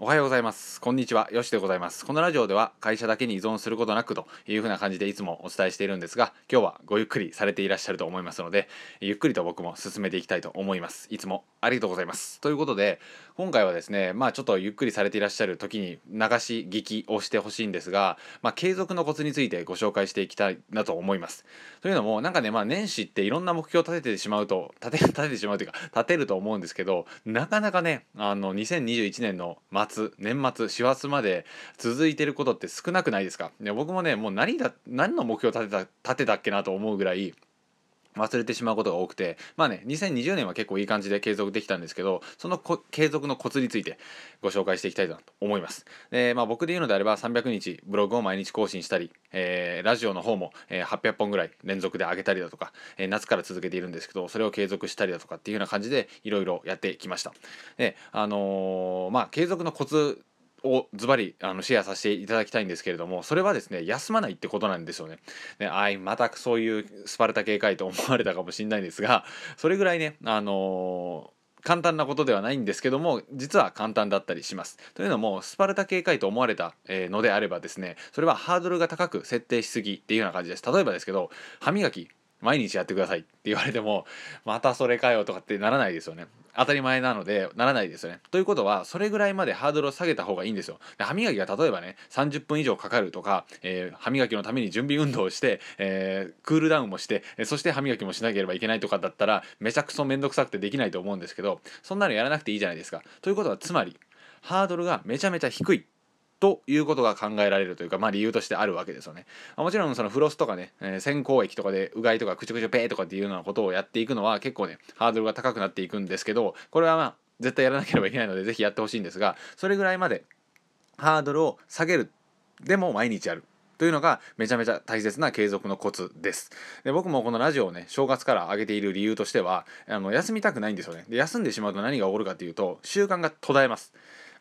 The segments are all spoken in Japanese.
おはようございます。こんにちは。よしでございます。このラジオでは会社だけに依存することなくというふうな感じでいつもお伝えしているんですが、今日はごゆっくりされていらっしゃると思いますので、ゆっくりと僕も進めていきたいと思います。いつもありがとうございます。ということで、今回はですね、まあちょっとゆっくりされていらっしゃる時に流し聞きをしてほしいんですが、まあ継続のコツについてご紹介していきたいなと思います。というのも、なんかね、まあ年始っていろんな目標を立ててしまうと、立て、立ててしまうというか、立てると思うんですけど、なかなかね、あの、2021年の末、年末、師走まで続いてることって少なくないですか？ね僕もねもう何だ何の目標立てた立てたっけなと思うぐらい忘れてしまうことが多くてまあね2020年は結構いい感じで継続できたんですけどその継続のコツについてご紹介していきたいなと思います。で、まあ、僕で言うのであれば300日ブログを毎日更新したり、えー、ラジオの方も、えー、800本ぐらい連続で上げたりだとか、えー、夏から続けているんですけどそれを継続したりだとかっていうような感じでいろいろやってきました。であのまあ継続のコツをズバリあのシェアさせていただきたいんですけれどもそれはですね休まないってことなんですよね。ねあいまたそういうスパルタ系かいと思われたかもしれないんですがそれぐらいねあのー簡単なことではないんですけども実は簡単だったりします。というのもスパルタ警戒と思われたのであればですねそれはハードルが高く設定しすぎっていうような感じです。例えばですけど歯磨き毎日やってくださいって言われても またそれかよとかってならないですよね。当たり前なのでならないですよね。ということはそれぐらいまでハードルを下げた方がいいんですよ。で歯磨きが例えばね30分以上かかるとか、えー、歯磨きのために準備運動をして、えー、クールダウンもしてそして歯磨きもしなければいけないとかだったらめちゃくそめんどくさくてできないと思うんですけどそんなのやらなくていいじゃないですか。ということはつまりハードルがめちゃめちゃ低いということが考えられるというか、まあ、理由としてあるわけですよね。もちろんそのフロスとかね、えー、先行液とかでうがいとかくちゅくちゅペーとかっていうようなことをやっていくのは結構ねハードルが高くなっていくんですけどこれはまあ絶対やらなければいけないので是非やってほしいんですがそれぐらいまでハードルを下げるでも毎日やるというのがめちゃめちゃ大切な継続のコツです。で僕もこのラジオをね正月から上げている理由としてはあの休みたくないんですよね。で休んでしまうと何が起こるかっていうと習慣が途絶えます。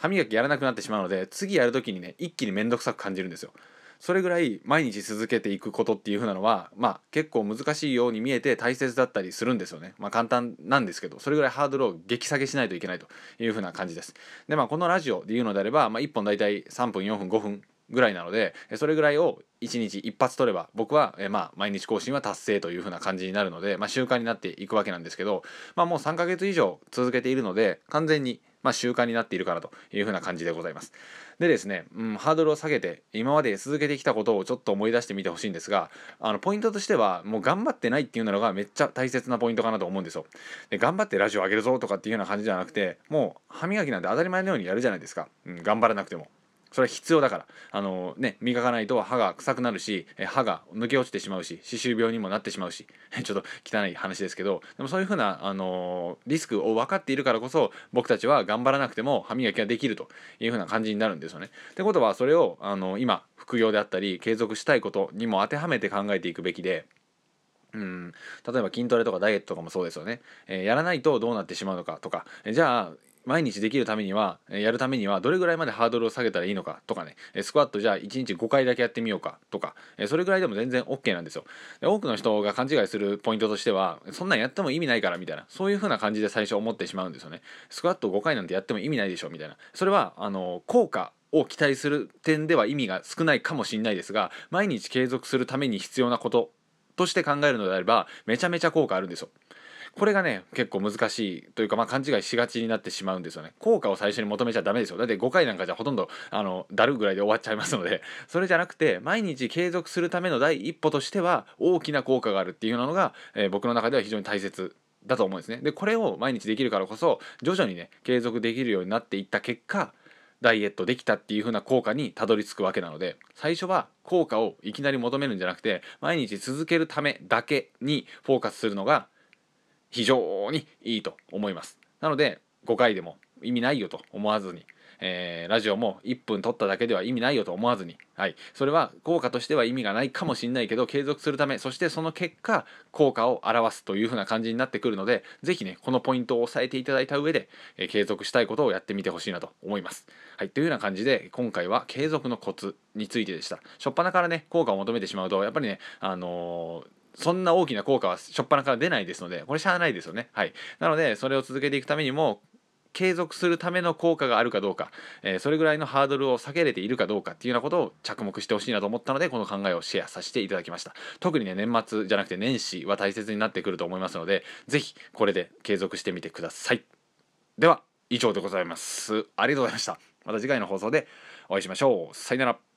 歯磨きやらなくなってしまうので次やる時にね一気に面倒くさく感じるんですよ。それぐらい毎日続けていくことっていう風なのはまあ結構難しいように見えて大切だったりするんですよね。まあ簡単なんですけどそれぐらいハードルを激下げしないといけないという風な感じです。でまあこのラジオで言うのであれば、まあ、1本大体3分4分5分ぐらいなのでそれぐらいを1日一発取れば僕は、えまあ、毎日更新は達成という風な感じになるので、まあ、習慣になっていくわけなんですけど、まあ、もう3ヶ月以上続けているので完全にまあ、習慣になっているかなというふうな感じでございます。でですね、うん、ハードルを下げて今まで続けてきたことをちょっと思い出してみてほしいんですがあのポイントとしてはもう頑張ってないっていうのがめっちゃ大切なポイントかなと思うんですよ。で頑張ってラジオ上げるぞとかっていうような感じじゃなくてもう歯磨きなんて当たり前のようにやるじゃないですか、うん、頑張らなくても。それは必要だから。あのね磨かないと歯が臭くなるし歯が抜け落ちてしまうし歯周病にもなってしまうし。ちょっと汚い話ですけど。でもそういうふうなあのリスクを分かっているからこそ僕たちは頑張らなくても歯磨きができるというふうな感じになるんですよね。ってことはそれをあの今副業であったり継続したいことにも当てはめて考えていくべきで。うん、例えば筋トレとかダイエットとかもそうですよね、えー、やらないとどうなってしまうのかとか、じゃあ毎日できるためにはやるためにはどれぐらいまでハードルを下げたらいいのかとかね。スクワットじゃあ1日5回だけやってみようかとか。それぐらいでも全然 OK なんですよ。で多くの人が勘違いするポイントとしてはそんなんやっても意味ないからみたいな。そういう風な感じで最初思ってしまうんですよね。スクワット5回なんてやっても意味ないでしょみたいな。それはあの効果を期待する点では意味が少ないかもしれないですが毎日継続するために必要なこととして考えるのであればめちゃめちゃ効果あるんですよ。これがね結構難しいというか、まあ、勘違いしがちになってしまうんですよね。効果を最初に求めちゃダメですよ。だって5回なんかじゃほとんどあのだるぐらいで終わっちゃいますので。それじゃなくて毎日継続するための第一歩としては大きな効果があるっていうのが、えー、僕の中では非常に大切だと思うんですね。でこれを毎日できるからこそ徐々にね継続できるようになっていった結果ダイエットできたっていう風な効果にたどり着くわけなので最初は効果をいきなり求めるんじゃなくて毎日続けるためだけにフォーカスするのが非常にいいと思います。なので5回でも意味ないよと思わずに、えー、ラジオも1分撮っただけでは意味ないよと思わずに、はい、それは効果としては意味がないかもしれないけど継続するためそしてその結果効果を表すというふうな感じになってくるので是非ねこのポイントを押さえていただいた上で、えー、継続したいことをやってみてほしいなと思います。はい、というような感じで今回は継続のコツについてでした。初っ端からね効果を求めてしまうとやっぱりねあのーそんな大きな効果は初っ端から出ないですのでこれしゃあないですよね。はい。なのでそれを続けていくためにも継続するための効果があるかどうか、えー、それぐらいのハードルを下げれているかどうかっていうようなことを着目してほしいなと思ったのでこの考えをシェアさせていただきました。特にね年末じゃなくて年始は大切になってくると思いますので是非これで継続してみてください。では以上でございます。ありがとうございました。また次回の放送でお会いしましょう。さよなら。